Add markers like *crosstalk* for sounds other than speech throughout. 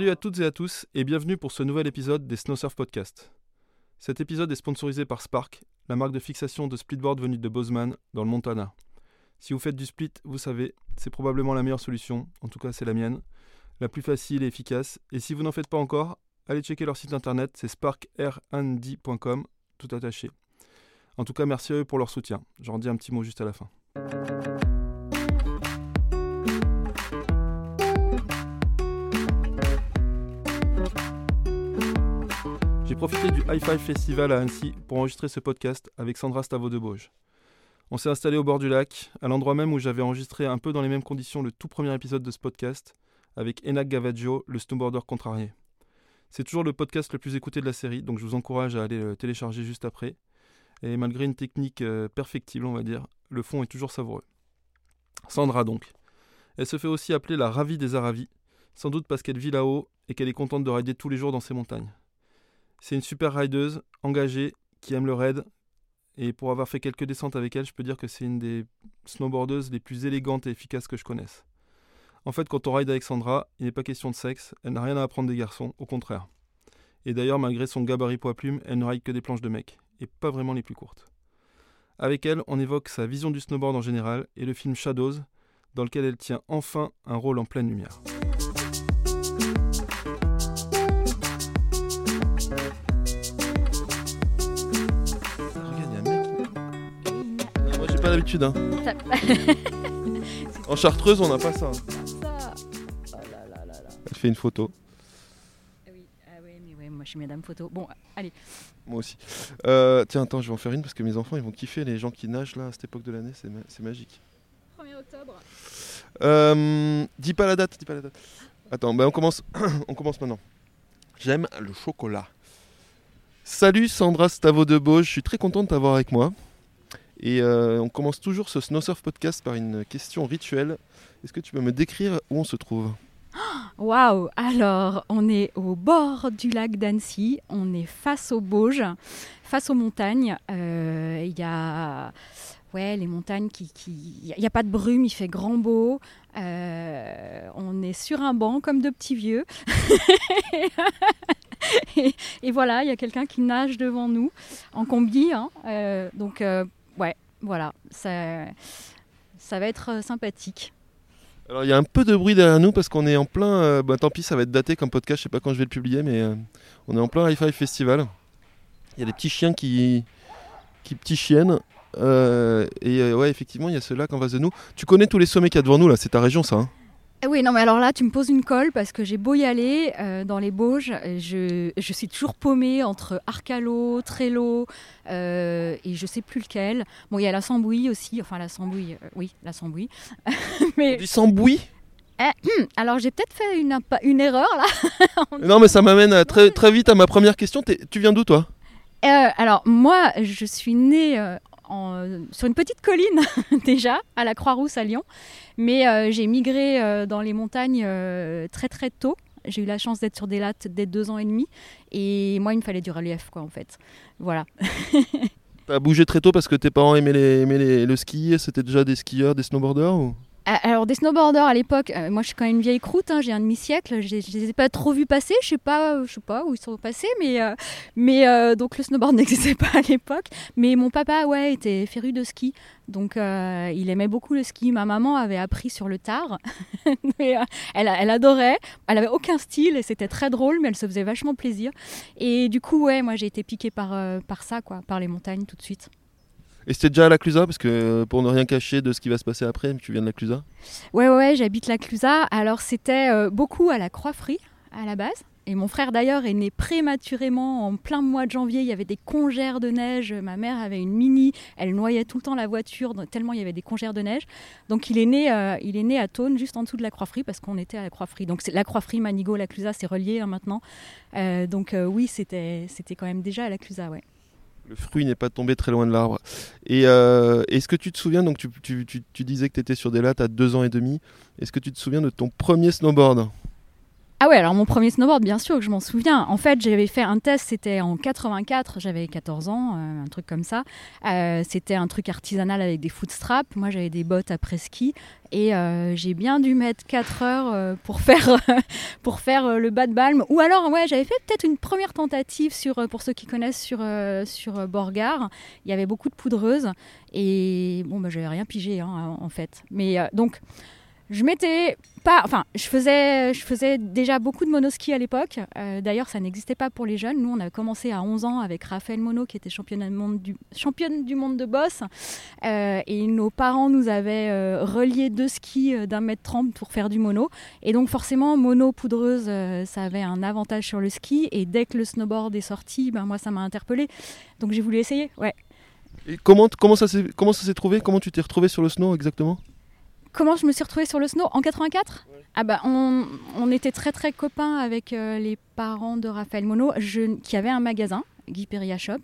Salut à toutes et à tous et bienvenue pour ce nouvel épisode des Snowsurf Podcast. Cet épisode est sponsorisé par Spark, la marque de fixation de splitboard venue de Bozeman, dans le Montana. Si vous faites du split, vous savez, c'est probablement la meilleure solution, en tout cas c'est la mienne, la plus facile et efficace. Et si vous n'en faites pas encore, allez checker leur site internet, c'est sparkrnd.com, tout attaché. En tout cas, merci à eux pour leur soutien. J'en dis un petit mot juste à la fin. Profité du High Five Festival à Annecy pour enregistrer ce podcast avec Sandra Stavo de Bauge. On s'est installé au bord du lac, à l'endroit même où j'avais enregistré un peu dans les mêmes conditions le tout premier épisode de ce podcast, avec Enak Gavaggio, le snowboarder contrarié. C'est toujours le podcast le plus écouté de la série, donc je vous encourage à aller le télécharger juste après. Et malgré une technique euh, perfectible, on va dire, le fond est toujours savoureux. Sandra donc. Elle se fait aussi appeler la ravie des Aravis, sans doute parce qu'elle vit là-haut et qu'elle est contente de rider tous les jours dans ces montagnes. C'est une super rideuse, engagée, qui aime le raid. Et pour avoir fait quelques descentes avec elle, je peux dire que c'est une des snowboardeuses les plus élégantes et efficaces que je connaisse. En fait, quand on ride avec Sandra, il n'est pas question de sexe, elle n'a rien à apprendre des garçons, au contraire. Et d'ailleurs, malgré son gabarit poids plume, elle ne ride que des planches de mecs, et pas vraiment les plus courtes. Avec elle, on évoque sa vision du snowboard en général et le film Shadows, dans lequel elle tient enfin un rôle en pleine lumière. Pas l'habitude, hein. *laughs* En chartreuse, on n'a pas ça. hein. Ça. Oh là là là là. Elle fait une photo, Ah oui, ah mais ouais, moi je suis Madame Photo. Bon, allez. moi aussi. Euh, tiens, attends, je vais en faire une parce que mes enfants, ils vont kiffer les gens qui nagent là à cette époque de l'année, c'est ma- c'est magique. 1er octobre. Euh, dis pas la date, dis pas la date. Attends, bah on commence, *coughs* on commence maintenant. J'aime le chocolat. Salut Sandra Stavo de Bauge, je suis très content de t'avoir avec moi. Et euh, on commence toujours ce Snow Surf podcast par une question rituelle. Est-ce que tu peux me décrire où on se trouve? Waouh Alors, on est au bord du lac d'Annecy, on est face aux Bauges, face aux montagnes. Euh, Il y a ouais, les montagnes qui... Il n'y a pas de brume, il fait grand beau. Euh, on est sur un banc comme deux petits vieux. *laughs* et, voilà, il y a quelqu'un qui nage devant nous en combi. hein. Donc, ouais, voilà, ça, ça va être euh, sympathique. Alors il y a un peu de bruit derrière nous parce qu'on est en plein. euh, bah, tant pis, ça va être daté comme podcast, je sais pas quand je vais le publier, mais euh, on est en plein High Five Festival. Il y a des petits chiens qui, qui petits chiennes. et ouais, effectivement, il y a ce lac en face de nous. Tu connais tous les sommets qu'il y a devant nous là, c'est ta région ça. hein? Oui, non, mais alors là, tu me poses une colle parce que j'ai beau y aller euh, dans les Bauges, euh, je, je suis toujours paumée entre Arcalo, Trello euh, et je sais plus lequel. Bon, il y a la Sambouille aussi, enfin la Sambouille, euh, oui, la Sambouille. *laughs* Mais dit Sambouis alors j'ai peut-être fait une, erreur là. *laughs* Non, mais ça m'amène à très, très vite à ma première question. Tu viens d'où toi? Euh, alors moi, je suis née euh, en- sur une petite colline *laughs* déjà, à la Croix-Rousse à Lyon, mais euh, j'ai migré euh, dans les montagnes euh, très très tôt. J'ai eu la chance d'être sur des lattes dès deux ans et demi, et moi il me fallait du relief quoi en fait. Voilà. *laughs* T'as bougé très tôt parce que tes parents aimaient, les- aimaient les- le ski C'était déjà des skieurs, des snowboarders ou... Euh, Alors des snowboarders à l'époque, euh, moi je suis quand même une vieille croûte, hein, j'ai un demi-siècle, je je les ai pas trop vus passer, je sais je sais pas où ils sont passés, mais, euh, euh, donc le snowboard *laughs* n'existait pas à l'époque. Mais mon papa, ouais, était féru de ski, donc euh, il aimait beaucoup le ski. Ma maman avait appris sur le tard, *laughs* mais, euh, elle, adorait, elle avait aucun style et c'était très drôle, mais elle se faisait vachement plaisir. Et du coup, ouais, moi j'ai été piquée par, euh, par ça, quoi, par les montagnes tout de suite. Et c'était déjà à la Clusa Parce que euh, pour ne rien cacher de ce qui va se passer après, tu viens de la Clusa. Ouais, ouais, j'habite la Clusaz. Alors, c'était euh, beaucoup à la Croix-Frie, à la base. Et mon frère, d'ailleurs, est né prématurément en plein mois de janvier. Il y avait des congères de neige. Ma mère avait une mini. Elle noyait tout le temps la voiture, tellement il y avait des congères de neige. Donc, il est né, euh, il est né à Thônes, juste en dessous de la Croix-Frie, parce qu'on était à la Croix-Frie. Donc, la Croix-Frie, Manigot, la Clusaz, c'est relié hein, maintenant. Donc, oui, c'était c'était quand même déjà à la Clusaz, ouais. Le fruit n'est pas tombé très loin de l'arbre. Et euh, est-ce que tu te souviens, donc tu, tu- disais que tu étais sur des lattes à deux ans et demi, est-ce que tu te souviens de ton premier snowboard? Ah ouais, alors mon premier snowboard, bien sûr que je m'en souviens. En fait, j'avais fait un test, c'était en 84, j'avais 14 ans, euh, un truc comme ça. Euh, c'était un truc artisanal avec des footstraps. Moi, j'avais des bottes après ski et euh, j'ai bien dû mettre 4 heures pour faire, *laughs* pour faire le bas de balme. Ou alors, ouais, j'avais fait peut-être une première tentative sur, pour ceux qui connaissent sur, sur Borgard. Il y avait beaucoup de poudreuses et bon, bah, j'avais rien pigé hein, en fait. Mais donc je m'étais pas, je faisais, déjà beaucoup de monoski à l'époque. Euh, d'ailleurs, ça n'existait pas pour les jeunes. Nous, on a commencé à 11 ans avec Raphaël Mono, qui était championne du monde, de boss. Euh, et nos parents nous avaient euh, relié deux skis d'un mètre trente pour faire du mono. Et donc, forcément, mono poudreuse, ça avait un avantage sur le ski. Et dès que le snowboard est sorti, ben, moi, ça m'a interpellé. Donc, j'ai voulu essayer. Ouais. Et comment, comment ça s'est trouvé? Comment tu t'es retrouvé sur le snow exactement? Comment je me suis retrouvée sur le snow en 84 ah bah on, on, était très très copains avec euh, les parents de Raphaël Monod, qui avait un magasin, Guy Peria Shop.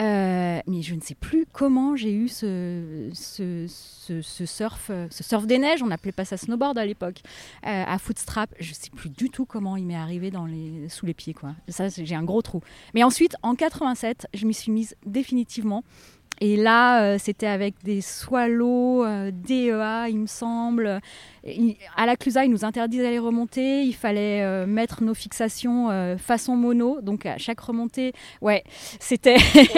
Euh, mais je ne sais plus comment j'ai eu ce, ce, ce, surf, ce surf des neiges, on n'appelait pas ça snowboard à l'époque, euh, à footstrap. Je ne sais plus du tout comment il m'est arrivé dans les, sous les pieds. Quoi. Ça, j'ai un gros trou. Mais ensuite, en 87, je m'y suis mise définitivement. Et là, euh, c'était avec des swallows, euh, DEA, il me semble. à la Clusa, ils nous interdisaient les remontées. Il fallait euh, mettre nos fixations façon mono. Donc, à chaque remontée, ouais, c'était.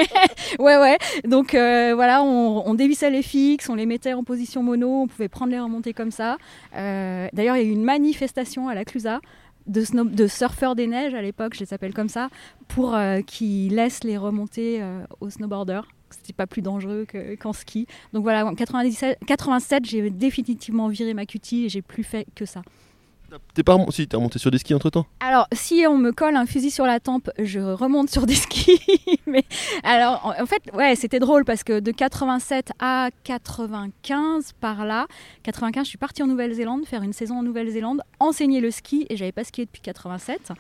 *laughs* ouais, ouais. Donc, voilà, on, dévissait les fixes, on les mettait en position mono. On pouvait prendre les remontées comme ça. D'ailleurs, il y a eu une manifestation à la Clusa. De, de, surfeurs des neiges à l'époque, je les appelle comme ça, pour qu'ils laissent les remontées aux snowboarders c'était pas plus dangereux qu'en ski. Donc voilà, en 97, 87, j'ai définitivement viré ma cutie et j'ai plus fait que ça. T'es pas remonté sur des skis entre temps Alors si on me colle un fusil sur la tempe, je remonte sur des *laughs* skis. mais alors en, fait ouais c'était drôle parce que de 87 à 95 par là, 95 je suis partie en Nouvelle-Zélande faire une saison en Nouvelle-Zélande, enseigner le ski et j'avais pas skié depuis 87.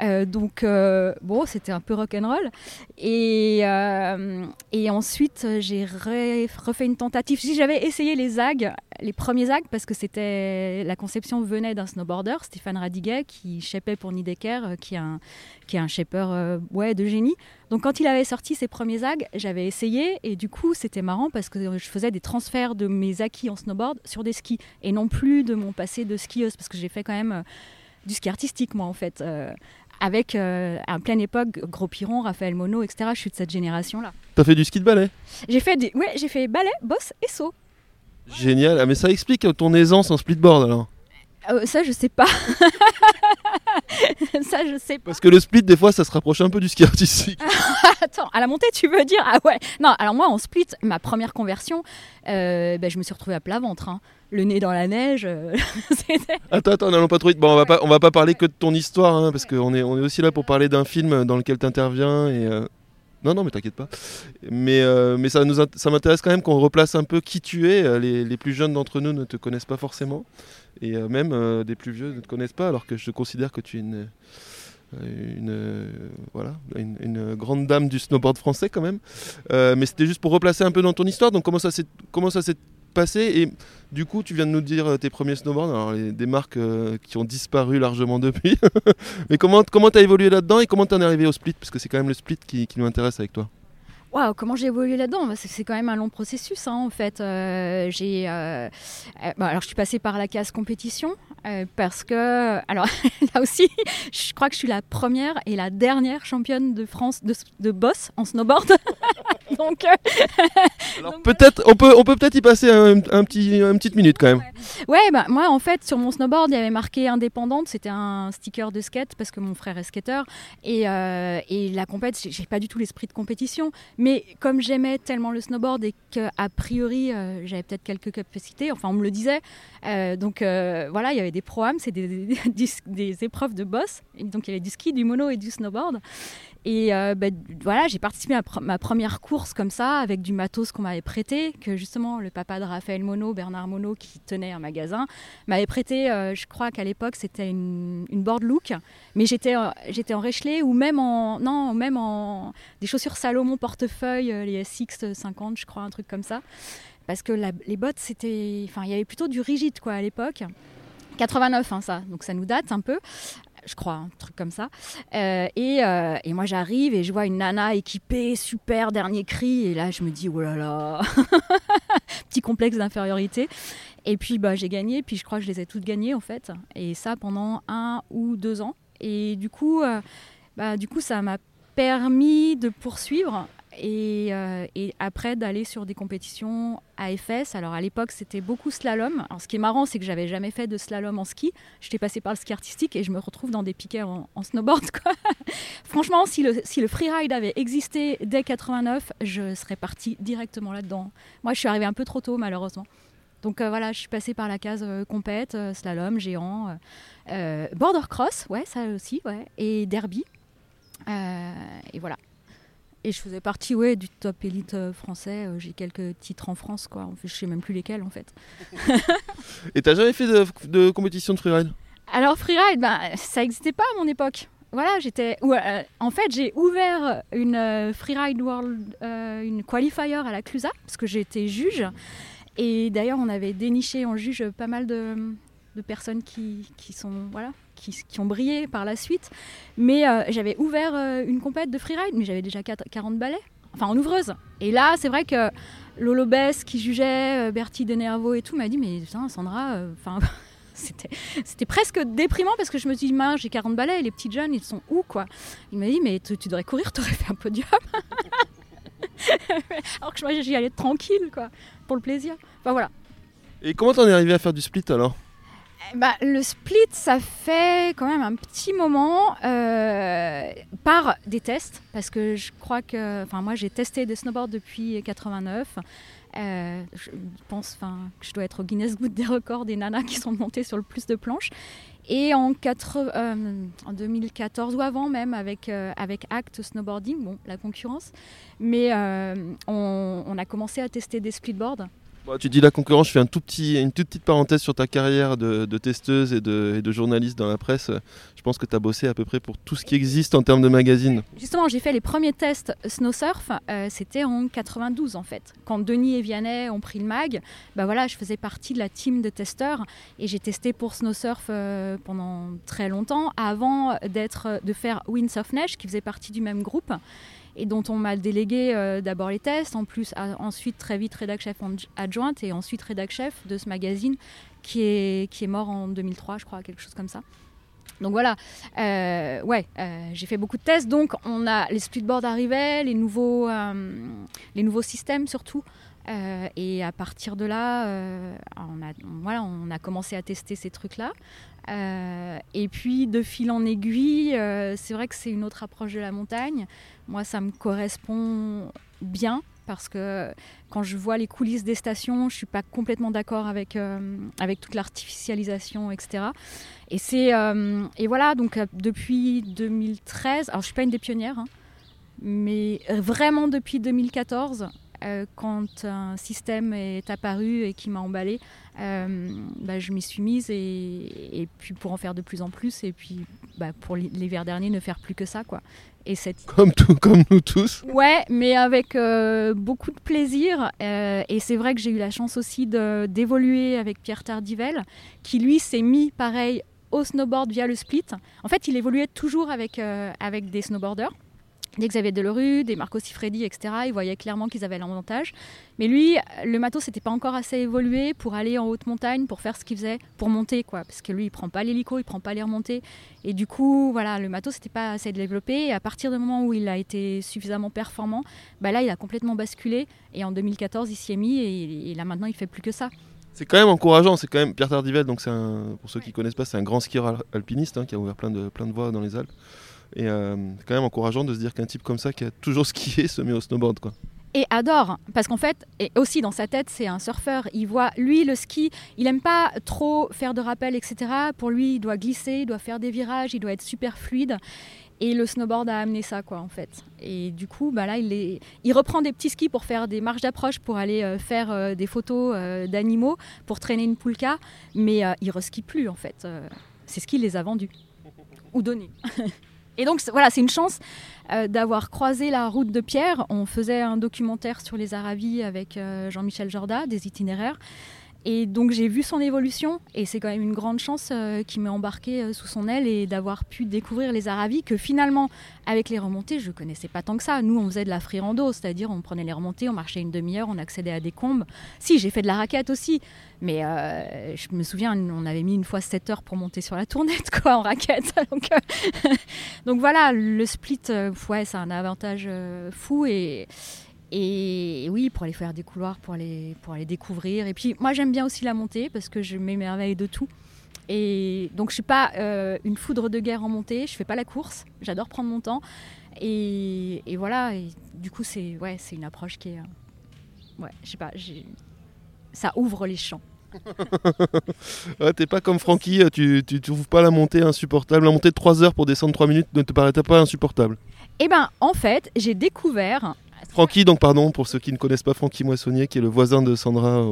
Euh, donc euh, bon c'était un peu rock'n'roll et euh, et ensuite j'ai refait une tentative. Si j'avais essayé les zags, les premiers zags parce que c'était la conception venait d'un snowboard Stéphane Radiguet, qui chapait pour Nidecker, euh, qui est un, qui est un shaper euh, ouais, de génie. Donc quand il avait sorti ses premiers zags, j'avais essayé et du coup c'était marrant parce que je faisais des transferts de mes acquis en snowboard sur des skis et non plus de mon passé de skieuse parce que j'ai fait quand même euh, du ski artistique moi en fait. avec à pleine époque Gros Piron, Raphaël Monod, etc. Je suis de cette génération-là. T'as fait du ski de ballet? J'ai fait, des... ouais, j'ai fait ballet, boss et saut. Génial, ah, mais ça explique ton aisance en splitboard alors. Euh, ça, je sais pas. *laughs* ça, je sais pas. Parce que le split, des fois, ça se rapproche un peu du ski artistique. *laughs* Attends, à la montée, tu veux dire? Ah ouais. Non, alors moi, en split, ma première conversion, euh, ben, je me suis retrouvée à plat ventre. Hein. Le nez dans la neige. Euh, *laughs* attends, attends, n'allons pas trop vite. Bon, on va pas, on va pas parler que de ton histoire, hein, parce qu'on est, on est aussi là pour parler d'un film dans lequel tu interviens et. Non, non, mais t'inquiète pas. Mais, mais ça, nous, ça m'intéresse quand même qu'on replace un peu qui tu es. Les, les plus jeunes d'entre nous ne te connaissent pas forcément et euh, même euh, des plus vieux ne te connaissent pas, alors que je considère que tu es une, euh, une, voilà, une, grande dame du snowboard français quand même. mais c'était juste pour replacer un peu dans ton histoire. Donc comment ça s'est passé? Et du coup tu viens de nous dire tes premiers snowboards, alors des marques qui ont disparu largement depuis. *laughs* mais comment comment t'as évolué là-dedans et comment t'en es arrivé au split? Parce que c'est quand même le split qui, qui nous intéresse avec toi. Waouh, comment j'ai évolué là-dedans? Bah, C'est quand même un long processus, hein, en fait. Euh, j'ai, euh, euh, alors, je suis passée par la case compétition parce que, alors *laughs* là aussi, je crois que je suis la première et la dernière championne de France de, de boss en snowboard. *laughs* donc, *laughs* peut-être, on peut, on peut peut-être y passer un, petit, une petite minute quand même. Ouais, bah, moi en fait sur mon snowboard il y avait marqué indépendante, c'était un sticker de skate parce que mon frère est skater et, et la compète, j'ai pas du tout l'esprit de compétition mais comme j'aimais tellement le snowboard et qu'a priori euh, j'avais peut-être quelques capacités, enfin on me le disait, euh, donc euh, voilà, il y avait des programmes, c'est *laughs* des, des, épreuves de boss, donc il y avait du ski, du mono et du snowboard. Et ben, voilà, j'ai participé à ma première course comme ça, avec du matos qu'on m'avait prêté, que justement le papa de Raphaël Monod, Bernard Monod, qui tenait un magasin, m'avait prêté, je crois qu'à l'époque c'était une, une, board look, mais j'étais j'étais en Rechelé ou même en, non, même en des chaussures Salomon portefeuille, les SX 50, je crois, un truc comme ça. Parce que les bottes, c'était. Enfin, il y avait plutôt du rigide, quoi, à l'époque. 89, hein, ça, donc ça nous date un peu. Je crois, un truc comme ça. Euh, et, euh, et, moi, j'arrive et je vois une nana équipée, super, dernier cri. Et là, je me dis, oh là là, *laughs* petit complexe d'infériorité. Et puis, bah, j'ai gagné. Puis, je crois que je les ai toutes gagnées, en fait. Et ça pendant un ou deux ans. Et du coup, euh, bah, du coup ça m'a permis de poursuivre euh, et, après d'aller sur des compétitions AFS. Alors à l'époque, c'était beaucoup slalom. Alors, ce qui est marrant, c'est que j'avais jamais fait de slalom en ski. J'étais passée par le ski artistique et je me retrouve dans des piquets en, snowboard. *laughs* Quoi. Franchement, si le, si le freeride avait existé dès 89, je serais partie directement là-dedans. Moi, je suis arrivée un peu trop tôt, malheureusement. Donc euh, voilà, je suis passée par la case euh, compète, slalom, géant, border cross, ouais, ça aussi, ouais, et derby. et voilà. Et je faisais partie ouais, du top élite euh, français. Euh, j'ai quelques titres en France, quoi. Je sais même plus lesquels, en fait. *laughs* Et t'as jamais fait de, compétition de freeride? Alors, freeride, bah, ça n'existait pas à mon époque. Voilà, j'étais. Euh, en fait, j'ai ouvert une freeride world, une qualifier à la Clusa, parce que j'étais juge. Et d'ailleurs, on avait déniché en juge pas mal de, de personnes qui, qui sont voilà qui, ont brillé par la suite. Mais euh, j'avais ouvert euh, une compète de freeride, mais j'avais déjà 40 balais, enfin en ouvreuse. Et là, c'est vrai que Lolo Bess qui jugeait, euh, Bertie Denervo et tout, m'a dit Mais putain, Sandra, enfin. *laughs* c'était, presque déprimant parce que je me suis dit, j'ai 40 balais, les petits jeunes, ils sont où quoi? Il m'a dit, mais tu, devrais courir, tu aurais fait un podium. *laughs* Alors que moi, j'y allais tranquille, quoi, pour le plaisir. Enfin voilà. Et comment t'en es arrivé à faire du split alors? Bah, le split, ça fait quand même un petit moment euh, par des tests, parce que je crois que, enfin moi j'ai testé des snowboards depuis 89. Euh, je pense que je dois être au Guinness Book des records des nanas qui sont montées sur le plus de planches. Et en, 4, euh, 2014 ou avant même avec, avec Act Snowboarding, bon, la concurrence, mais on, a commencé à tester des splitboards tu dis la concurrence, je fais une toute petite parenthèse sur ta carrière de, testeuse et de, journaliste dans la presse. Je pense que tu as bossé à peu près pour tout ce qui existe en termes de magazines. Justement, j'ai fait les premiers tests snow surf, euh, c'était en 92 en fait. Quand Denis et Vianney ont pris le mag, bah voilà, je faisais partie de la team de testeurs et j'ai testé pour snow surf euh, pendant très longtemps avant de faire Windsurf Neige qui faisait partie du même groupe et dont on m'a délégué euh, d'abord les tests, en plus ensuite très vite rédac chef adjointe et ensuite rédac chef de ce magazine qui est, qui est mort en 2003 je crois, quelque chose comme ça. Donc voilà, euh, ouais, euh, j'ai fait beaucoup de tests. Donc on a les splitboards arrivaient, les nouveaux, les nouveaux systèmes surtout. Et à partir de là, on, a, voilà, on a commencé à tester ces trucs-là. Euh, et puis de fil en aiguille, euh, c'est vrai que c'est une autre approche de la montagne. Moi, ça me correspond bien parce que quand je vois les coulisses des stations, je suis pas complètement d'accord avec, euh, avec toute l'artificialisation, etc. Et, c'est, et voilà, donc depuis 2013, alors je suis pas une des pionnières, hein, mais vraiment depuis 2014, euh, quand un système est apparu et qui m'a emballé, euh, bah, je m'y suis mise et, puis pour en faire de plus en plus et puis bah, pour l'hiver dernier ne faire plus que ça quoi. Et cette... comme, tout, comme nous tous. Ouais, mais avec euh, beaucoup de plaisir. et c'est vrai que j'ai eu la chance aussi d'évoluer avec Pierre Tardivel, qui lui s'est mis pareil au snowboard via le split. En fait, il évoluait toujours avec, avec des snowboarders des Xavier Delerue, des Marco Sifredi, etc. Ils voyaient clairement qu'ils avaient l'avantage. Mais lui, le matos n'était pas encore assez évolué pour aller en haute montagne, pour faire ce qu'il faisait, pour monter, quoi. Parce que lui, il prend pas l'hélico, il prend pas les remontées. Et du coup, voilà, le matos n'était pas assez développé. Et à partir du moment où il a été suffisamment performant, bah là, il a complètement basculé. Et en 2014, il s'y est mis et, là maintenant, il fait plus que ça. C'est quand même encourageant, c'est quand même Pierre Tardivel, donc c'est pour ceux qui ne connaissent pas, c'est un grand skieur alpiniste hein, qui a ouvert plein de, plein de voies dans les Alpes. Et euh, c'est quand même encourageant de se dire qu'un type comme ça qui a toujours *laughs* skié se met au snowboard. Quoi. Et adore, parce qu'en fait, et aussi dans sa tête, c'est un surfeur. Il voit, lui, le ski, il aime pas trop faire de rappel, etc. Pour lui, il doit glisser, il doit faire des virages, il doit être super fluide. Et le snowboard a amené ça, quoi, en fait. Et du coup, bah là, il, reprend des petits skis pour faire des marches d'approche, pour aller euh, faire euh, des photos d'animaux, pour traîner une poulka, mais il reskie plus, en fait. c'est ce qu'il les a vendus ou donnés. *laughs* Et donc voilà, c'est une chance euh, d'avoir croisé la route de Pierre. On faisait un documentaire sur les Aravis avec euh, Jean-Michel Jorda, des itinéraires. Et donc j'ai vu son évolution et c'est quand même une grande chance euh, qu'il m'ait embarqué euh, sous son aile et d'avoir pu découvrir les Aravis que finalement avec les remontées je connaissais pas tant que ça. Nous on faisait de la free rando, c'est-à-dire on prenait les remontées, on marchait une demi-heure, on accédait à des combes. Si j'ai fait de la raquette aussi, mais euh, je me souviens on avait mis une fois 7 heures pour monter sur la tournette *laughs* quoi en raquette. *laughs* donc, *laughs* donc, voilà le split, ouais c'est un avantage fou et et oui, pour aller faire des couloirs, pour aller, pour aller découvrir. Et puis moi j'aime bien aussi la montée parce que je m'émerveille de tout. Et donc je suis pas euh, une foudre de guerre en montée, je fais pas la course, j'adore prendre mon temps. Et, voilà, et du coup c'est ouais, c'est une approche qui est... Euh, ouais, je sais pas, ça ouvre les champs. *laughs* ouais, t'es pas comme Francky, tu, tu trouves pas la montée insupportable. La montée de 3 heures pour descendre 3 minutes ne te paraît pas insupportable? Eh ben, en fait, j'ai découvert Francky, donc pardon, pour ceux qui ne connaissent pas Francky Moissonnier, qui est le voisin de Sandra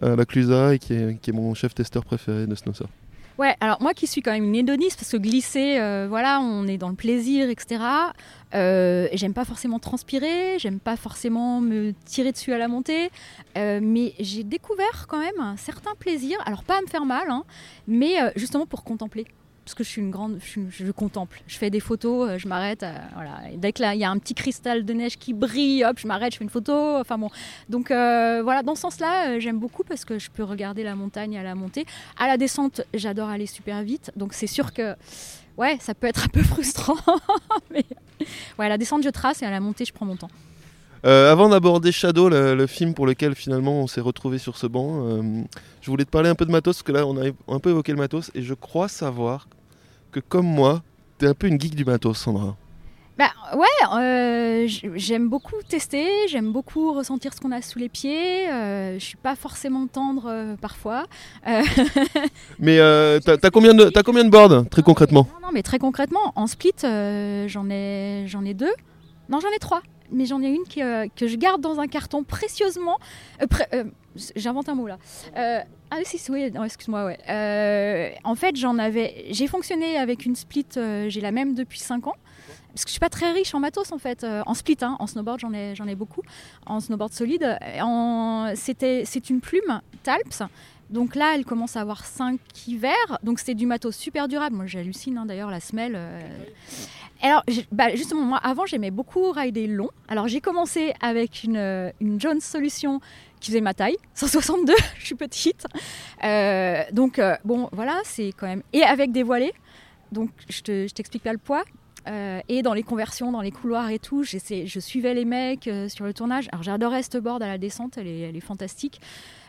à la Clusa et qui est, mon chef testeur préféré de Snowsurf. Ouais, alors moi qui suis quand même une hédoniste, parce que glisser, euh, voilà, on est dans le plaisir, etc. Euh, j'aime pas forcément transpirer, j'aime pas forcément me tirer dessus à la montée, euh, mais j'ai découvert quand même un certain plaisir, alors pas à me faire mal, hein, mais justement pour contempler parce que je suis une grande, je, contemple. Je fais des photos, euh, je m'arrête. Euh, dès qu'il y a un petit cristal de neige qui brille, hop, je m'arrête, je fais une photo. Enfin bon. Donc euh, voilà, dans ce sens-là, j'aime beaucoup parce que je peux regarder la montagne à la montée. À la descente, j'adore aller super vite. Donc c'est sûr que, ouais, ça peut être un peu *laughs* frustrant. Mais à la descente, je trace et à la montée, je prends mon temps. Avant d'aborder Shadow, le, film pour lequel finalement on s'est retrouvé sur ce banc, je voulais te parler un peu de matos, parce que là on a un peu évoqué le matos, et je crois savoir que comme moi, tu es un peu une geek du matos, Sandra. Bah ouais, euh, j'aime beaucoup tester, j'aime beaucoup ressentir ce qu'on a sous les pieds. Euh, je suis pas forcément tendre euh, parfois. *laughs* mais *laughs* t'as as combien de as combien de boards très concrètement non, non, mais très concrètement, en split, j'en ai j'en ai deux. Non, j'en ai trois mais j'en ai une euh, que je garde dans un carton précieusement. Euh, euh, j'invente un mot là. ah si, oui, excuse-moi, ouais. en fait, j'en avais. J'ai fonctionné avec une split, j'ai la même depuis 5 ans. Parce que je suis pas très riche en matos en fait, en split, hein, en snowboard j'en ai, beaucoup, en snowboard solide. C'est une plume Talps donc là, elle commence à avoir 5 hivers. Donc c'est du matos super durable. Moi, j'hallucine hein, d'ailleurs la semelle. Alors, bah, justement, moi, avant, j'aimais beaucoup rider long. Alors, j'ai commencé avec une, euh, Jones Solution qui faisait ma taille, *laughs* 162, *laughs* je suis petite. Euh, donc, euh, bon, voilà, c'est quand même. Et avec des voilées. Donc, je t'explique pas le poids. Et dans les conversions, dans les couloirs et tout, je suivais les mecs sur le tournage. Alors, j'adorais cette board à la descente, elle est, fantastique.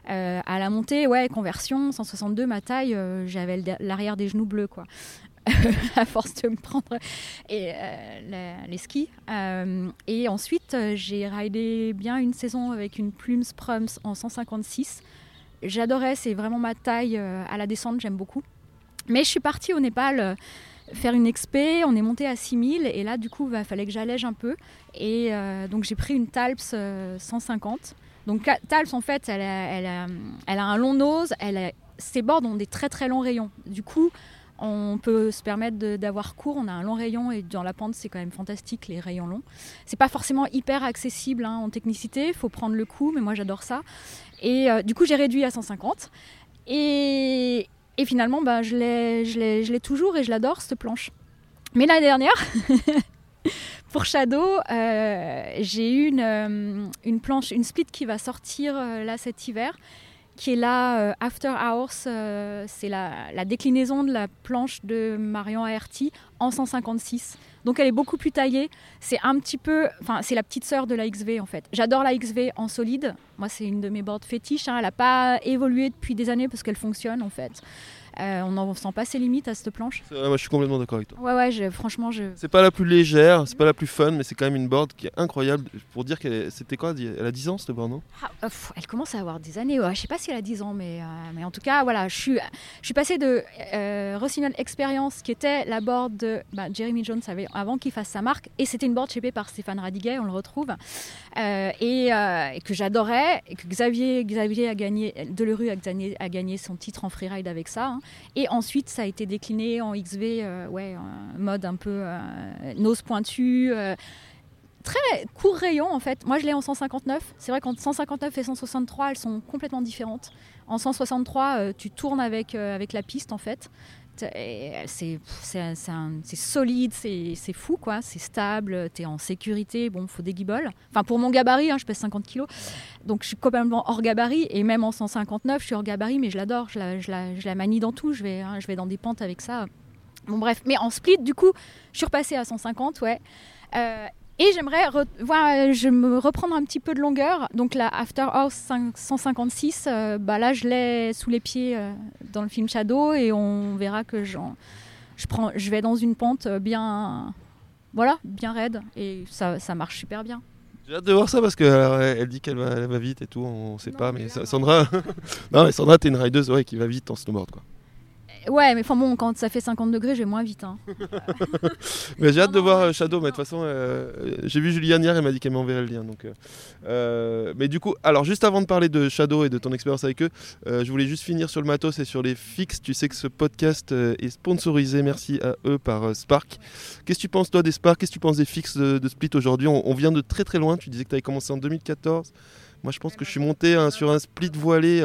à la montée, ouais, conversion, 162, ma taille, j'avais l'arrière des genoux bleus, quoi. *laughs* à force de me prendre et, euh, les skis. Euh, et ensuite, euh, j'ai ridé bien une saison avec une plume Sprums en 156. J'adorais, c'est vraiment ma taille à la descente, j'aime beaucoup. Mais je suis partie au Népal faire une expé, on est monté à 6000 et là du coup il bah, fallait que j'allège un peu et donc j'ai pris une Talps 150. Donc Talps en fait elle a, un long nose, ses bords ont des très très longs rayons. Du coup on peut se permettre d'avoir court, on a un long rayon et dans la pente c'est quand même fantastique les rayons longs. C'est pas forcément hyper accessible hein, en technicité, il faut prendre le coup, mais moi j'adore ça. Et euh, du coup j'ai réduit à 150 et, finalement bah, je l'ai toujours et je l'adore cette planche. Mais l'année dernière, *laughs* pour Shadow, euh, j'ai eu une, euh, une, planche, une split qui va sortir là cet hiver qui est là, euh, After Hours, euh, c'est la, déclinaison de la planche de Marion Aerti en 156. Donc elle est beaucoup plus taillée. C'est un petit peu, enfin c'est la petite sœur de la XV en fait. J'adore la XV en solide. Moi c'est une de mes boards fétiches. Hein. Elle n'a pas évolué depuis des années parce qu'elle fonctionne en fait. Euh, on n'en sent pas ses limites à cette planche. moi je suis complètement d'accord avec toi. Ouais, ouais, franchement, je. C'est pas la plus légère, c'est pas la plus fun, mais c'est quand même une board qui est incroyable. Pour dire qu'elle c'était quoi Elle a 10 ans cette board, non? Ah, euh, Elle commence à avoir des années. Ouais. Je sais pas si elle a 10 ans, mais, euh, mais en tout cas, voilà, je suis, je suis passée de Rossignol Experience, qui était la board de bah, Jeremy Jones avant qu'il fasse sa marque, et c'était une board shapée par Stéphane Radiguet, on le retrouve, et, que j'adorais, et que Xavier, Xavier a gagné, Delerue a gagné, a gagné son titre en freeride avec ça. Hein. Et ensuite, ça a été décliné en XV, euh, ouais, mode un peu euh, nose pointu. Euh, très court rayon en fait. Moi je l'ai en 159. C'est vrai qu'en 159 et 163 elles sont complètement différentes. En 163 euh, tu tournes avec, avec la piste en fait. C'est solide, c'est fou quoi, c'est stable, tu es en sécurité, bon faut des guiboles. Enfin pour mon gabarit, hein, je pèse 50 kg, donc je suis complètement hors gabarit. Et même en 159 je suis hors gabarit mais je l'adore, je la, manie dans tout, je vais, hein, je vais dans des pentes avec ça. Bon bref, mais en split du coup je suis repassée à 150 ouais. Euh, et j'aimerais je me reprendre un petit peu de longueur. Donc la After House 156, euh, bah là je l'ai sous les pieds euh, dans le film Shadow et on verra que je, prends, je vais dans une pente bien, voilà, bien raide et ça, ça marche super bien. J'ai hâte de voir ça parce qu'elle elle dit qu'elle va, va, vite et tout, on sait pas, mais Sandra, *laughs* non mais Sandra t'es une rideuse ouais, qui va vite en snowboard quoi. Ouais, mais enfin bon, quand ça fait 50 degrés, je vais moins vite. Hein. *laughs* mais j'ai hâte de voir euh, Shadow, mais de toute façon, euh, j'ai vu Juliane hier, elle m'a dit qu'elle m'enverrait le lien. Donc, euh, mais du coup, alors juste avant de parler de Shadow et de ton expérience avec eux, je voulais juste finir sur le matos et sur les fixes. Tu sais que ce podcast est sponsorisé, merci à eux, par Spark. Qu'est-ce que tu penses toi des Spark? Qu'est-ce que tu penses des fixes de, Split aujourd'hui? On, on, vient de très très loin, tu disais que tu avais commencé en 2014. Moi je pense que je suis monté hein, sur un split voilé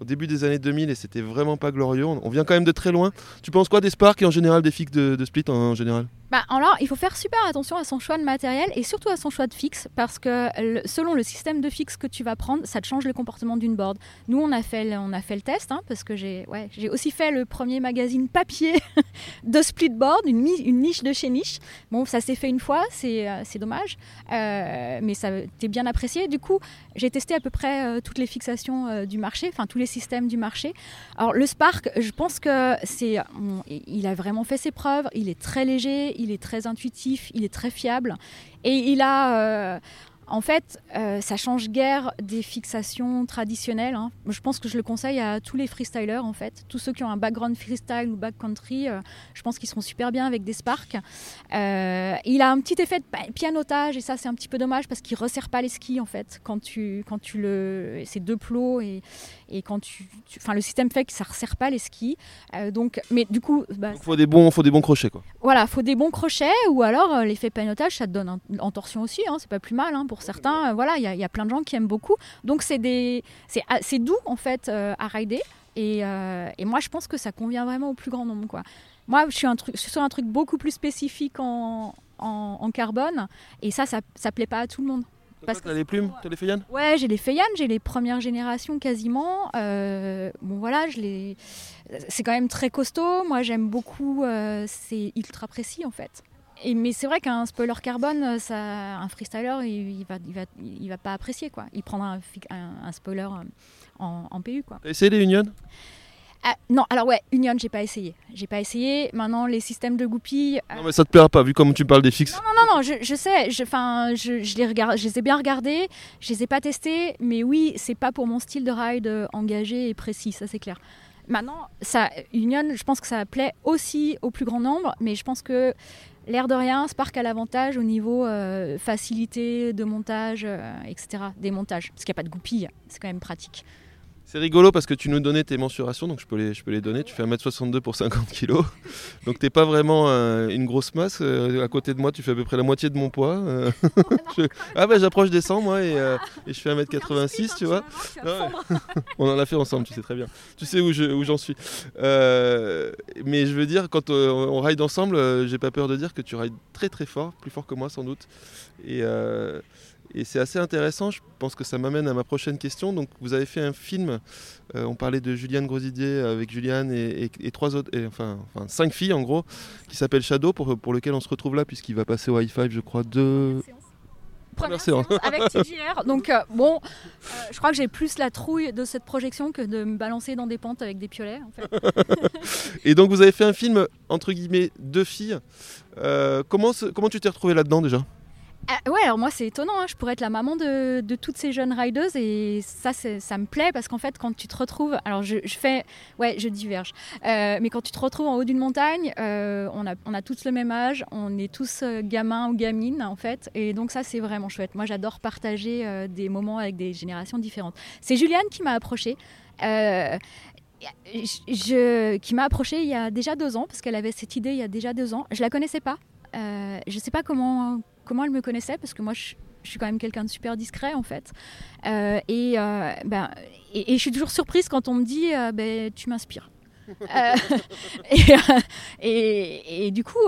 au début des années 2000 et c'était vraiment pas glorieux. On vient quand même de très loin. Tu penses quoi des Spark et en général des fixes de, Split en général? Bah, alors, il faut faire super attention à son choix de matériel et surtout à son choix de fixe parce que selon le système de fixe que tu vas prendre, ça te change le comportement d'une board. Nous, on a fait on a fait le test hein, parce que j'ai ouais, aussi fait le premier magazine papier *laughs* de splitboard, une, une niche de chez niche. Bon, ça s'est fait une fois, c'est euh, dommage, euh, mais ça t'es bien apprécié. Du coup, j'ai testé à peu près euh, toutes les fixations du marché, enfin tous les systèmes du marché. Alors, le Spark, je pense que c'est, il a vraiment fait ses preuves, il est très léger il est très intuitif, il est très fiable. Et il a, euh, en fait, euh, ça change guère des fixations traditionnelles. Hein. Je pense que je le conseille à tous les freestylers, en fait. Tous ceux qui ont un background freestyle ou backcountry, euh, je pense qu'ils seront super bien avec des Sparks. Il a un petit effet de pianotage, et ça, c'est un petit peu dommage parce qu'il resserre pas les skis, en fait. Quand tu, quand tu le. C'est deux plots et, et quand tu. Enfin, le système fait que ça ne resserre pas les skis. donc, mais du coup. Bah, il faut des, bons, faut des bons crochets, quoi. Voilà, il faut des bons crochets ou alors l'effet pianotage, ça te donne en torsion aussi, hein, c'est pas plus mal hein, pour certains, euh, voilà, il y, a plein de gens qui aiment beaucoup. Donc c'est des, c'est doux en fait euh, à rider. Et, euh, et, moi, je pense que ça convient vraiment au plus grand nombre. Quoi. Moi, je suis, un truc, sur un truc beaucoup plus spécifique en, en, carbone. Et ça, ça, ça plaît pas à tout le monde. Parce que les plumes, t'as les Feiyan Ouais, j'ai les Feiyan, j'ai les premières générations quasiment. bon voilà, je les... c'est quand même très costaud. Moi, j'aime beaucoup. c'est ultra précis en fait mais c'est vrai qu'un spoiler carbone, ça, un freestyler, il, il, va, il, va, il va pas apprécier. Quoi. Il prendra un, spoiler euh, en, en PU. Quoi. T'as essayé les Union? Ah, non, alors ouais, Union, j'ai pas essayé. J'ai pas essayé. Maintenant, les systèmes de goupilles. Euh, non, mais ça te plaira pas, vu comme tu parles des fixes. Non, non, non, je, je sais. Je, je, je, les regarde, je les ai bien regardés. Je les ai pas testés. Mais oui, c'est pas pour mon style de ride euh, engagé et précis, ça c'est clair. Maintenant, ça, Union, je pense que ça plaît aussi au plus grand nombre. Mais je pense que l'air de rien, Spark a l'avantage au niveau euh, facilité de montage, euh, etc. Des montages, parce qu'il n'y a pas de goupille, c'est quand même pratique. C'est rigolo parce que tu nous donnais tes mensurations, donc je peux les, je peux les donner. Tu fais 1m62 pour 50 kg. *laughs* Donc t'es pas vraiment une grosse masse. Euh, à côté de moi, tu fais à peu près la moitié de mon poids. Euh. *laughs* Ah ben j'approche des 100 moi et, euh, et je fais 1m86, tu vois. *laughs* On en a fait ensemble, tu sais très bien. Tu sais où, où j'en suis. mais je veux dire, quand on ride ensemble, j'ai pas peur de dire que tu rides très très fort, plus fort que moi sans doute. Et et c'est assez intéressant, je pense que ça m'amène à ma prochaine question. Donc vous avez fait un film, euh, on parlait de Juliane Grosidier avec Juliane et, trois autres, enfin, enfin, cinq filles en gros, qui s'appelle Shadow, pour, pour lequel on se retrouve là, puisqu'il va passer au high five, je crois, deux... Première, séance, avec TGR. *laughs* Donc euh, bon, euh, je crois que j'ai plus la trouille de cette projection que de me balancer dans des pentes avec des piolets. En fait. *laughs* et donc vous avez fait un film entre guillemets deux filles. comment, comment tu t'es retrouvée là-dedans déjà? Ah, ouais, alors moi c'est étonnant, hein. je pourrais être la maman de, toutes ces jeunes riders et ça, ça me plaît parce qu'en fait quand tu te retrouves, alors je, fais, ouais je diverge, euh, mais quand tu te retrouves en haut d'une montagne, euh, on, a, on a tous le même âge, on est tous euh, gamins ou gamines en fait et donc ça c'est vraiment chouette. Moi j'adore partager des moments avec des générations différentes. C'est Juliane qui m'a approchée. Je, qui m'a approché il y a déjà deux ans, parce qu'elle avait cette idée il y a déjà deux ans. Je la connaissais pas. je ne sais pas comment comment elle me connaissait, parce que moi, je, suis quand même quelqu'un de super discret en fait. et, ben, et, je suis toujours surprise quand on me dit ben, tu m'inspires. *laughs* et, et, du coup,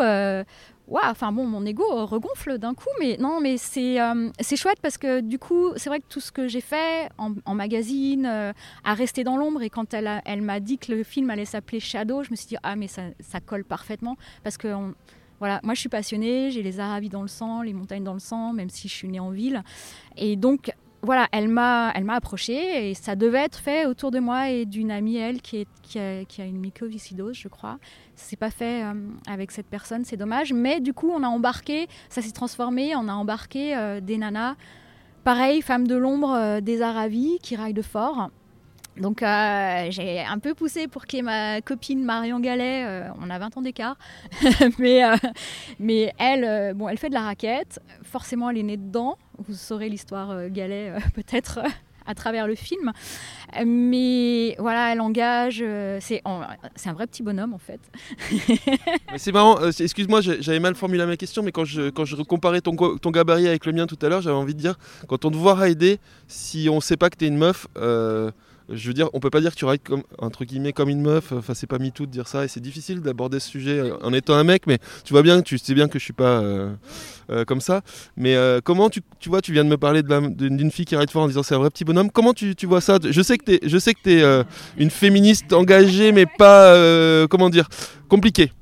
enfin bon, mon ego regonfle d'un coup, mais non, mais c'est euh, chouette parce que du coup, c'est vrai que tout ce que j'ai fait en, magazine euh, a resté dans l'ombre et quand elle, elle m'a dit que le film allait s'appeler Shadow, je me suis dit ah mais ça, ça colle parfaitement parce que voilà, moi je suis passionnée, j'ai les Arabes dans le sang, les montagnes dans le sang, même si je suis née en ville, et donc voilà, elle m'a, elle m'a approché et ça devait être fait autour de moi et d'une amie, elle, qui, a, qui a une mycoviscidose, je crois. C'est pas fait euh, avec cette personne, c'est dommage. Mais du coup, on a embarqué, ça s'est transformé, on a embarqué euh, des nanas, pareil, femmes de l'ombre euh, des Aravis, qui raillent de fort. Donc j'ai un peu poussé pour qu'il y ait ma copine Marion Gallet, on a 20 ans d'écart, *laughs* mais, mais elle, bon, elle fait de la raquette, forcément elle est née dedans, vous saurez l'histoire Gallet *laughs* peut-être *laughs* à travers le film. Mais voilà, elle engage. Euh, c'est un vrai petit bonhomme en fait. c'est marrant, euh, excuse-moi, j'avais mal formulé ma question, mais quand je, quand je comparais ton, ton gabarit avec le mien tout à l'heure, j'avais envie de dire quand on te voit rider, si on sait pas que tu es une meuf. Je veux dire, on peut pas dire que tu rides comme entre guillemets comme une meuf. Enfin, c'est pas tout de dire ça et c'est difficile d'aborder ce sujet euh, en étant un mec. Mais tu vois bien, tu sais bien que je suis pas euh, euh, comme ça. Mais comment tu, tu, vois, tu viens de me parler d'une fille qui ride fort en disant c'est un vrai petit bonhomme. Comment tu, tu vois ça? Je sais que t'es, je sais que es une féministe engagée, mais pas comment dire compliquée.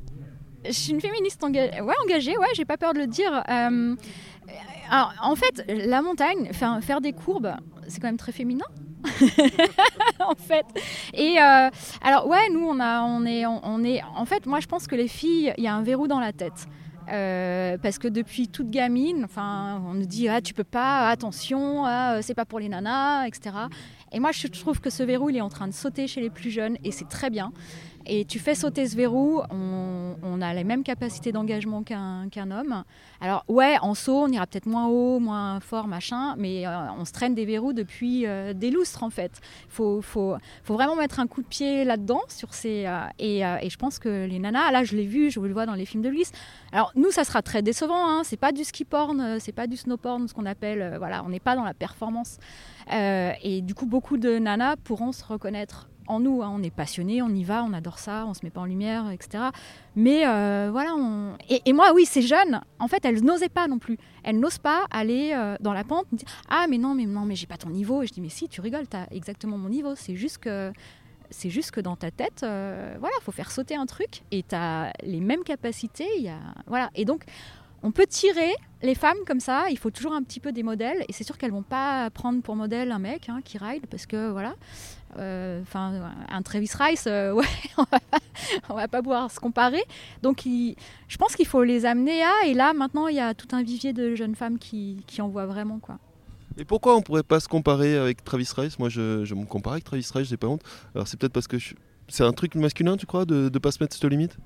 Je suis une féministe engagée. Ouais, engagée. Ouais, j'ai pas peur de le dire. en fait, la montagne, faire, faire des courbes, c'est quand même très féminin. *laughs* en fait. Et euh, alors ouais, nous on a, on est, on, est. En fait, moi je pense que les filles, il y a un verrou dans la tête. Euh, parce que depuis toute gamine, enfin, on nous dit ah tu peux pas, attention, ah, c'est pas pour les nanas, etc. Et moi je trouve que ce verrou il est en train de sauter chez les plus jeunes et c'est très bien. Et tu fais sauter ce verrou, on, a les mêmes capacités d'engagement qu'un homme. Alors ouais, en saut, on ira peut-être moins haut, moins fort, machin, mais euh, on se traîne des verrous depuis euh, des lustres en fait. Il faut, faut, faut, vraiment mettre un coup de pied là-dedans. sur ces euh, et, et, je pense que les nanas, là je l'ai vu, je le vois dans les films de Luis. Alors nous, ça sera très décevant, hein, c'est pas du ski porn, c'est pas du snow porn, ce qu'on appelle, voilà, on n'est pas dans la performance. et du coup, beaucoup de nanas pourront se reconnaître en nous. Hein. On est passionné, on y va, on adore ça, on se met pas en lumière, etc. Mais euh, voilà, on... et, moi, oui, ces jeunes, en fait, elles n'osaient pas non plus. Elles n'osent pas aller euh, dans la pente. Ah, mais non, mais non, mais j'ai pas ton niveau. Et je dis, mais si, tu rigoles, tu as exactement mon niveau. C'est juste que c'est juste que dans ta tête, euh, voilà, faut faire sauter un truc et tu as les mêmes capacités. Y a, voilà. Et donc, on peut tirer les femmes comme ça. Il faut toujours un petit peu des modèles. Et c'est sûr qu'elles vont pas prendre pour modèle un mec hein, qui ride parce que voilà. Euh, enfin, un Travis Rice, euh, *laughs* ouais, on va, pas, va pas pouvoir se comparer. Donc, je pense qu'il faut les amener à. Et là, maintenant, il y a tout un vivier de jeunes femmes qui, en voient vraiment, quoi. Et pourquoi on pourrait pas se comparer avec Travis Rice? Moi, je, je, me compare avec Travis Rice, j'ai pas honte. Alors, c'est peut-être parce que c'est un truc masculin, tu crois, de ne pas se mettre cette limite?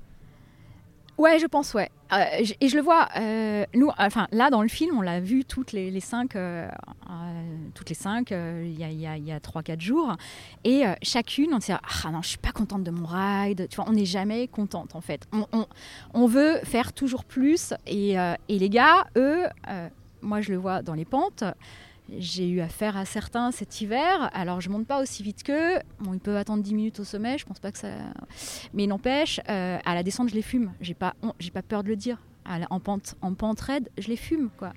Ouais, je pense, ouais. Euh, et je le vois, euh, nous, enfin, là, dans le film, on l'a vu toutes les, cinq, euh, toutes les cinq, il y a, y a, y a 3-4 jours. Et chacune, on se dit, ah non, je suis pas contente de mon ride. Tu vois, on n'est jamais contente, en fait. On, on, on, veut faire toujours plus. Et, et les gars, eux, moi, je le vois dans les pentes, j'ai eu affaire à certains cet hiver. Alors, je monte pas aussi vite qu'eux. Bon, ils peuvent attendre 10 minutes au sommet, je pense pas que ça. Mais n'empêche, euh, à la descente, je les fume. J'ai pas, j'ai pas peur de le dire. en pente, en pente raide, je les fume, quoi.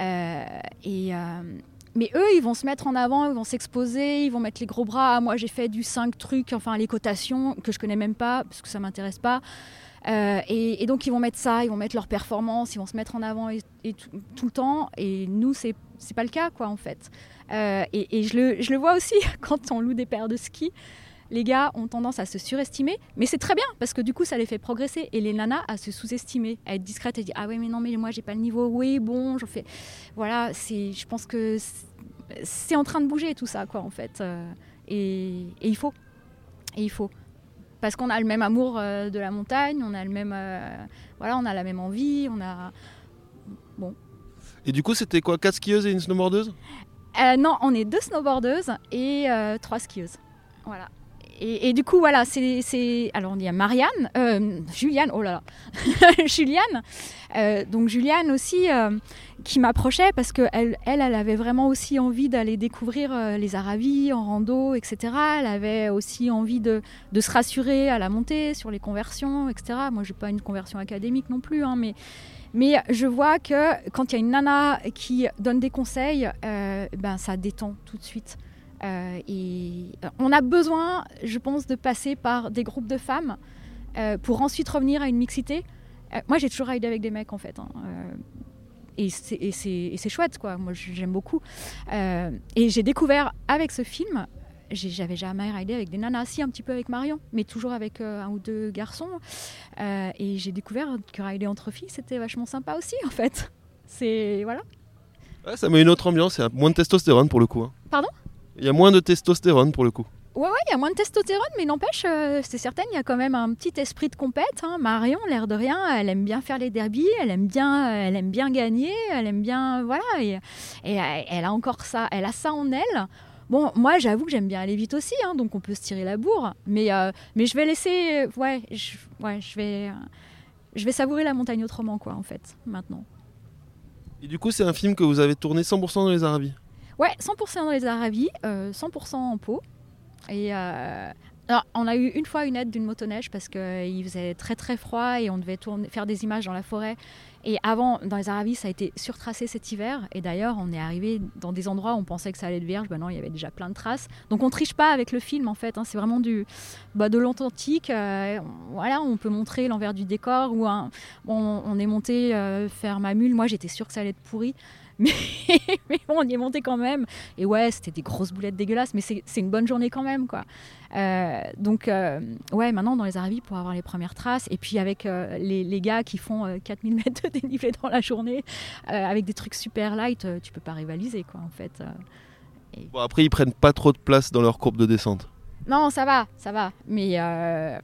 Euh, et. Euh, mais eux, ils vont se mettre en avant, ils vont s'exposer, ils vont mettre les gros bras. Moi, j'ai fait du 5 trucs, enfin les cotations que je connais même pas parce que ça m'intéresse pas. Et, donc ils vont mettre ça, ils vont mettre leur performance, ils vont se mettre en avant tout, le temps. Et nous, c'est c'est pas le cas, quoi, en fait. Euh, et, je, le, je, le, vois aussi *laughs* quand on loue des paires de ski. Les gars ont tendance à se surestimer, mais c'est très bien parce que du coup ça les fait progresser et les nanas à se sous-estimer, à être discrètes et dire ah ouais mais non mais moi j'ai pas le niveau, oui bon j'en fais, voilà c'est, je pense que c'est en train de bouger tout ça quoi en fait euh, et, il faut et il faut parce qu'on a le même amour euh, de la montagne, on a le même voilà on a la même envie, on a bon et du coup, c'était quoi Quatre skieuses et une snowboardeuse? Euh, Non, on est deux snowboardeuses et euh, trois skieuses. Voilà. Et, du coup, voilà, c'est. Alors, il y a Marianne, euh, Juliane, oh là là, *laughs* Juliane. Euh, donc, Juliane aussi, euh, qui m'approchait parce qu'elle, elle, elle avait vraiment aussi envie d'aller découvrir les Aravis en rando, etc. Elle avait aussi envie de, de, se rassurer à la montée sur les conversions, etc. Moi, je n'ai pas une conversion académique non plus, hein, mais. Mais je vois que quand il y a une nana qui donne des conseils, ben ça détend tout de suite. Euh, et euh, on a besoin, je pense, de passer par des groupes de femmes euh, pour ensuite revenir à une mixité. moi, j'ai toujours aidé avec des mecs, en fait. Hein, et c'est chouette, quoi. Moi, j'aime beaucoup. et j'ai découvert avec ce film, j'avais jamais raidé avec des nanas, si un petit peu avec Marion, mais toujours avec un ou deux garçons. et j'ai découvert que rider entre filles, c'était vachement sympa aussi, en fait. C'est voilà. ça met une autre ambiance, moins de testostérone pour le coup. Hein. Pardon? Il y a moins de testostérone pour le coup. Ouais, ouais, il y a moins de testostérone, mais n'empêche, euh, c'est certain, il y a quand même un petit esprit de compète. Hein. Marion, l'air de rien, elle aime bien faire les derbies, elle aime bien, elle aime bien gagner, elle aime bien, voilà, et, elle a encore ça, elle a ça en elle. Bon, moi, j'avoue que j'aime bien aller vite aussi, hein, donc on peut se tirer la bourre, mais, euh, mais je vais laisser, ouais, je, ouais, je vais, je vais savourer la montagne autrement, quoi, en fait, maintenant. Et du coup, c'est un film que vous avez tourné 100% dans les Arabies Ouais, 100% dans les Arabies, 100% euh, en pot. Et euh, on a eu une fois une aide d'une motoneige parce qu'il faisait très très froid et on devait faire des images dans la forêt. Et avant, dans les Arabies, ça a été surtracé cet hiver. Et d'ailleurs, on est arrivé dans des endroits où on pensait que ça allait être vierge. Ben non, il y avait déjà plein de traces. Donc on triche pas avec le film en fait. Hein. C'est vraiment du, bah, de l'authentique. Euh, voilà, on peut montrer l'envers du décor. Ou on, est monté faire ma mule. Moi, j'étais sûre que ça allait être pourri. *laughs* Mais, bon, on y est monté quand même. Et ouais, c'était des grosses boulettes dégueulasses, mais c'est une bonne journée quand même, quoi. Euh, donc, euh, ouais, maintenant dans les Arabies pour avoir les premières traces. Et puis avec euh, les, les, gars qui font 4000 mètres de dénivelé dans la journée, avec des trucs super light, tu peux pas rivaliser, quoi, en fait. Bon, après, ils prennent pas trop de place dans leur courbe de descente. Non, ça va, ça va. Mais,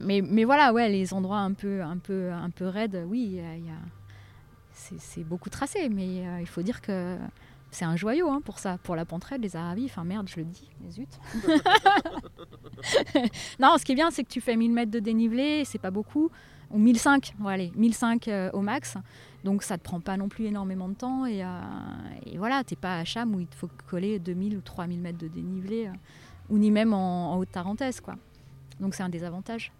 mais, mais voilà, ouais, les endroits un peu, un peu, un peu raides, oui, il y a c'est beaucoup tracé, mais euh, il faut dire que c'est un joyau hein, pour ça, pour la Pentraide, les Arabies. Enfin merde, je le dis, mais zut. *laughs* non, ce qui est bien, c'est que tu fais 1000 mètres de dénivelé, c'est pas beaucoup, ou 1005, bon, allez, 1005 euh, au max. Donc ça te prend pas non plus énormément de temps et, euh, voilà, t'es pas à Cham où il te faut coller 2000 ou 3000 mètres de dénivelé, ou ni même en, en haute tarentaise quoi. Donc c'est un des avantages.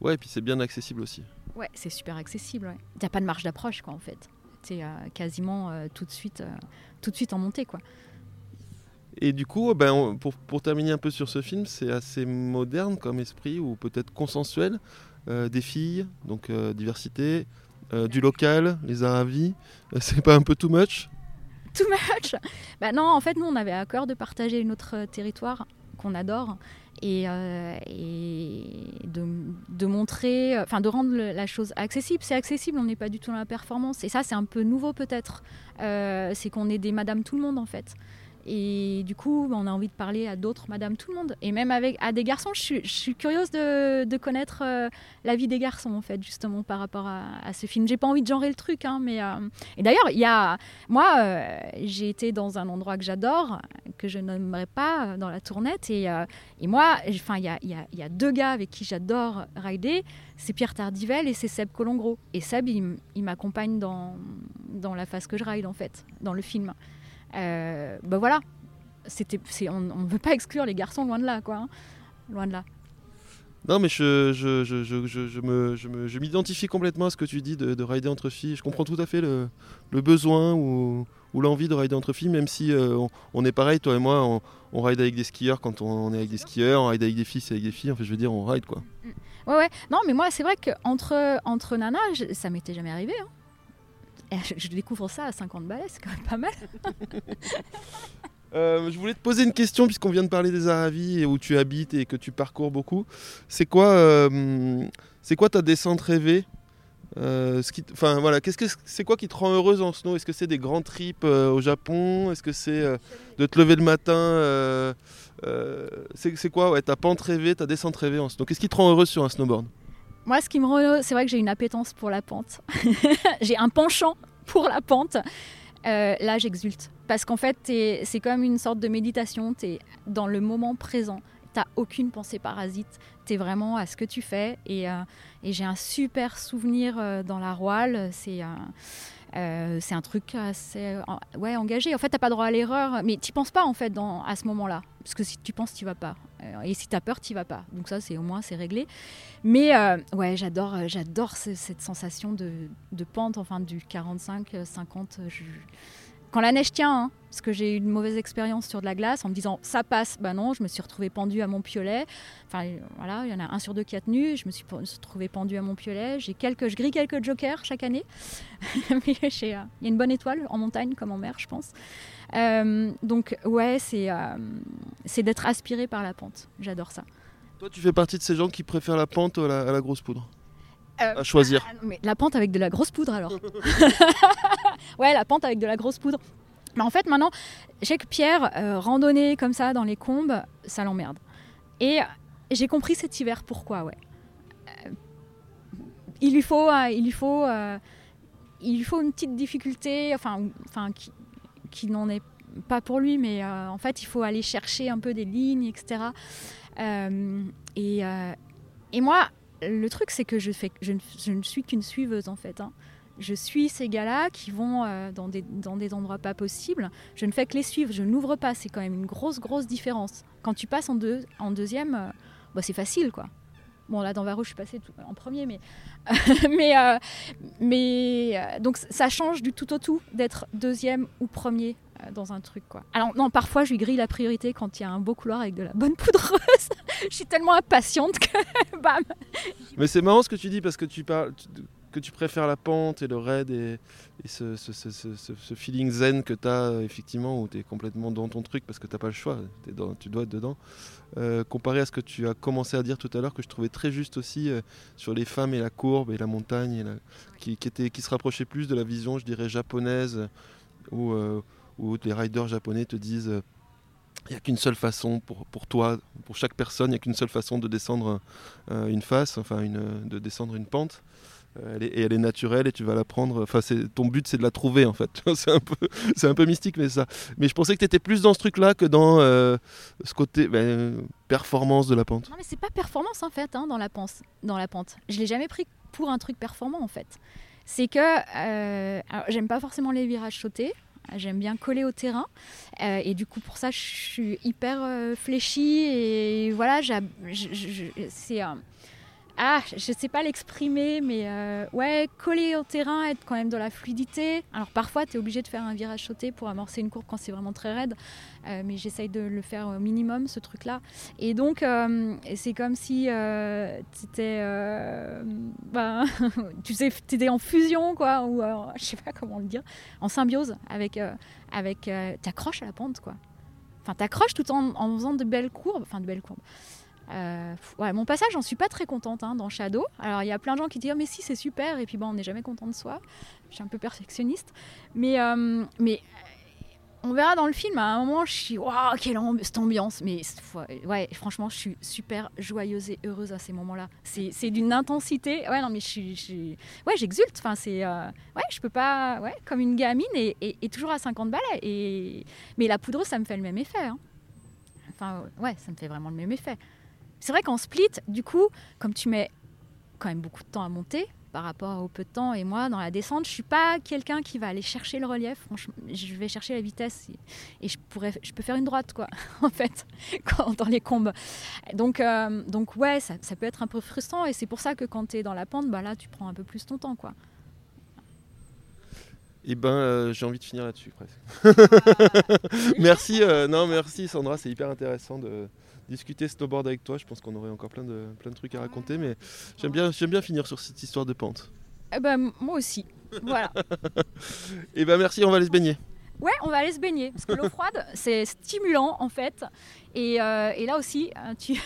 Ouais, et puis c'est bien accessible aussi. Ouais, c'est super accessible. Il n'y a pas de marge d'approche, quoi, en fait. C'est euh, quasiment euh, tout, de suite, euh, tout de suite en montée, quoi. Et du coup, ben, pour, pour, terminer un peu sur ce film, c'est assez moderne comme esprit, ou peut-être consensuel. des filles, donc diversité, du local, les Aravis. c'est pas un peu too much? Too much? Bah Non, en fait, nous, on avait à cœur de partager notre territoire qu'on adore euh, et, de, de, montrer, enfin de rendre la chose accessible. C'est accessible, on n'est pas du tout dans la performance. Et ça, c'est un peu nouveau peut-être. Euh, c'est qu'on est des Madame Tout le Monde en fait. Et du coup, on a envie de parler à d'autres Madame Tout le Monde. Et même avec, à des garçons, je suis, curieuse de, connaître euh, la vie des garçons, en fait, justement, par rapport à, ce film. J'ai pas envie de genrer le truc, hein, mais. Euh, et d'ailleurs, il y a. Moi, euh, j'ai été dans un endroit que j'adore, que je nommerai pas, dans la tournette. Et, et moi, enfin, il y a, y, y a, deux gars avec qui j'adore rider. C'est Pierre Tardivelle et c'est Seb Colongro. Et Seb, il, il m'accompagne dans, dans la phase que je ride, en fait, dans le film ben voilà, c'était, on ne veut pas exclure les garçons loin de là, quoi. Hein. Loin de là. Non, mais je, je, je, je, m'identifie complètement à ce que tu dis de, de rider entre filles. Je comprends tout à fait le, le besoin ou, ou l'envie de rider entre filles, même si euh, on, est pareil, toi et moi, on, on, ride avec des skieurs quand on, est avec des skieurs, on ride avec des filles, c'est avec des filles. En fait, je veux dire, on ride quoi. Ouais, ouais. Non, mais moi, c'est vrai qu'entre entre nanas, ça m'était jamais arrivé. Hein je découvre ça à 50 balais, c'est quand même pas mal. *laughs* Euh, je voulais te poser une question puisqu'on vient de parler des Aravis et où tu habites et que tu parcours beaucoup. C'est quoi, euh, c'est quoi ta descente rêvée? Euh, enfin voilà, qu'est-ce que c'est quoi qui te rend heureuse en snow? Est-ce que c'est des grands trips au Japon? Est-ce que c'est de te lever le matin C'est quoi ouais, ta pente rêvée, ta descente rêvée en snow? Qu'est-ce qui te rend heureuse sur un snowboard? Moi, ce qui me rend c'est vrai que j'ai une appétence pour la pente. *laughs* j'ai un penchant pour la pente. Euh, là, j'exulte. Parce qu'en fait, c'est comme une sorte de méditation. Tu es dans le moment présent. t'as aucune pensée parasite. T'es vraiment à ce que tu fais. Et, euh, j'ai un super souvenir euh, dans la Roile. C'est un truc assez ouais, engagé. En fait, t'as pas droit à l'erreur, mais tu penses pas en fait à ce moment-là. Parce que si tu penses, tu vas pas. Euh, et si tu as peur, tu vas pas. Donc ça, c'est au moins, c'est réglé. Mais ouais, j'adore, j'adore cette sensation de, pente, enfin du 45, 50. Je, quand la neige tient, hein, parce que j'ai eu une mauvaise expérience sur de la glace en me disant ça passe, bah non, je me suis retrouvée pendue à mon piolet. Enfin voilà, il y en a un sur deux qui a tenu, je me suis retrouvée pendue à mon piolet. J'ai quelques, je grille quelques jokers chaque année. *laughs* Euh, il y a une bonne étoile en montagne comme en mer, je pense. Euh, donc ouais, c'est euh, c'est d'être aspiré par la pente. J'adore ça. Toi, tu fais partie de ces gens qui préfèrent la pente à la grosse poudre euh, à choisir. Ah, mais la pente avec de la grosse poudre alors. *laughs* ouais, la pente avec de la grosse poudre. Mais en fait, maintenant, j'ai que Pierre, euh, randonner comme ça dans les combes, ça l'emmerde. Et j'ai compris cet hiver pourquoi, ouais. Euh, il lui faut, il lui faut, il lui faut une petite difficulté, enfin, enfin, qui, qui n'en est pas pour lui, mais en fait, il faut aller chercher un peu des lignes, etc. et, et moi, le truc, c'est que je, fais, je, ne, suis qu'une suiveuse en fait. Hein. Je suis ces gars-là qui vont euh, dans, des, dans des endroits pas possibles. Je ne fais que les suivre, je n'ouvre pas. C'est quand même une grosse, grosse différence. Quand tu passes en, deux, en deuxième, euh, bah, c'est facile quoi. Bon, là, dans Varro, je suis passée en premier, mais. *laughs* mais, euh, mais donc, ça change du tout au tout d'être deuxième ou premier euh, dans un truc quoi. Alors non, parfois je lui grille la priorité quand il y a un beau couloir avec de la bonne poudreuse. *laughs* je suis tellement impatiente que *laughs* bam. Mais c'est marrant ce que tu dis parce que tu parles que tu préfères la pente et le raid et, ce, feeling zen que tu as effectivement où tu es complètement dans ton truc parce que tu pas le choix, tu dois être dedans. Euh, comparé à ce que tu as commencé à dire tout à l'heure que je trouvais très juste aussi euh, sur les femmes et la courbe et la montagne qui, était, qui se rapprochait plus de la vision je dirais japonaise ou où les riders japonais te disent il euh, n'y a qu'une seule façon pour, pour toi, pour chaque personne, il n'y a qu'une seule façon de descendre euh, une face, enfin de descendre une pente. Euh, et elle est naturelle et tu vas la prendre. Enfin, ton but c'est de la trouver en fait. *laughs* c'est un peu, c'est un peu mystique, mais ça. Mais je pensais que tu étais plus dans ce truc-là que dans ce côté ben, performance de la pente. Non, mais c'est pas performance en fait hein, dans la pente. Dans la pente, je l'ai jamais pris pour un truc performant en fait. C'est que j'aime pas forcément les virages sautés. J'aime bien coller au terrain. Euh, et du coup, pour ça, je suis hyper euh, fléchie. Et voilà, c'est. Ah, je sais pas l'exprimer, mais euh, ouais, coller au terrain, être quand même dans la fluidité. Alors parfois, tu es obligé de faire un virage sauté pour amorcer une courbe quand c'est vraiment très raide, euh, mais j'essaye de le faire au minimum, ce truc-là. Et donc, euh, c'est comme si tu étais, ben, *laughs* tu sais, étais en fusion, quoi, ou je sais pas comment le dire, en symbiose avec, avec t'accroches à la pente, quoi. Enfin, t'accroches tout en, en faisant de belles courbes, enfin de belles courbes. Euh, mon passage, j'en suis pas très contente hein, dans Shadow. Alors il y a plein de gens qui disent oh, mais si c'est super et puis bon on n'est jamais content de soi. Je suis un peu perfectionniste, mais euh, mais on verra dans le film. À un moment, je suis waouh quelle cette ambiance. Mais ouais, franchement, je suis super joyeuse et heureuse à ces moments-là. C'est d'une intensité. Ouais non mais je suis, ouais j'exulte. Enfin c'est euh, ouais je peux pas ouais comme une gamine et, et, toujours à 50 balais. Et mais la poudre ça me fait le même effet. Hein. Enfin ouais ça me fait vraiment le même effet. C'est vrai qu'en split, du coup, comme tu mets quand même beaucoup de temps à monter par rapport au peu de temps, et moi, dans la descente, je suis pas quelqu'un qui va aller chercher le relief. Franchement, je vais chercher la vitesse et, je pourrais, je peux faire une droite, quoi, *laughs* en fait, quand, dans les combes. Donc, euh, donc ouais, ça, peut être un peu frustrant, et c'est pour ça que quand tu es dans la pente, bah là, tu prends un peu plus ton temps, quoi. Eh ben, euh, j'ai envie de finir là-dessus presque. *laughs* merci, euh, non, merci Sandra, c'est hyper intéressant de, discuter snowboard avec toi. Je pense qu'on aurait encore plein de, plein de trucs à raconter, mais j'aime bien, j'aime bien finir sur cette histoire de pente. Eh ben, moi aussi. Voilà. Et *laughs* eh ben merci, on va aller se baigner. Ouais, on va aller se baigner parce que l'eau froide, *laughs* c'est stimulant en fait. Et, euh, et là aussi, hein, tu...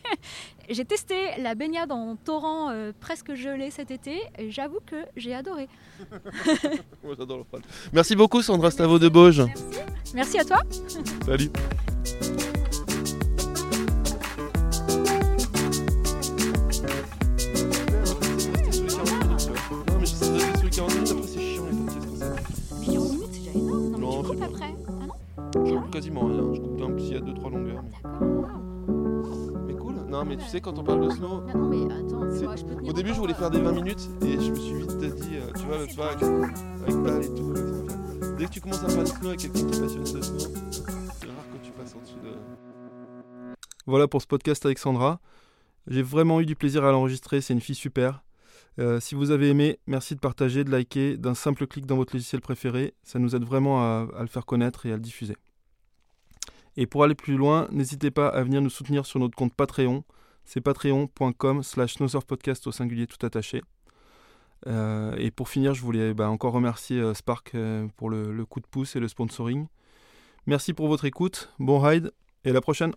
*laughs* j'ai testé la baignade en torrent euh, presque gelé cet été et j'avoue que j'ai adoré. Moi j'adore l'eau froide. Merci beaucoup Sandra Stavo de Bauge. Merci. Merci à toi. Salut. Quasiment rien, je coupe un petit à 2-3 longueurs. D'accord. Mais cool. Non, mais tu sais, quand on parle de snow, Non, non, mais attends, C'est- moi, je peux tenir au début, je voulais faire des 20 minutes et je me suis vite dit, euh, tu vois, l'autre fois, avec, avec Val et tout. Dès que tu commences à parler de snow avec quelqu'un qui est passionné de snow, c'est rare que tu passes en dessous de. Voilà pour ce podcast avec Sandra. J'ai vraiment eu du plaisir à l'enregistrer, c'est une fille super. Euh, si vous avez aimé, merci de partager, de liker, d'un simple clic dans votre logiciel préféré. Ça nous aide vraiment à, à le faire connaître et à le diffuser. Et pour aller plus loin, n'hésitez pas à venir nous soutenir sur notre compte Patreon. C'est patreon.com slash podcast au singulier tout attaché. Euh, et pour finir, je voulais bah, encore remercier euh, Spark euh, pour le, le coup de pouce et le sponsoring. Merci pour votre écoute, bon ride et à la prochaine.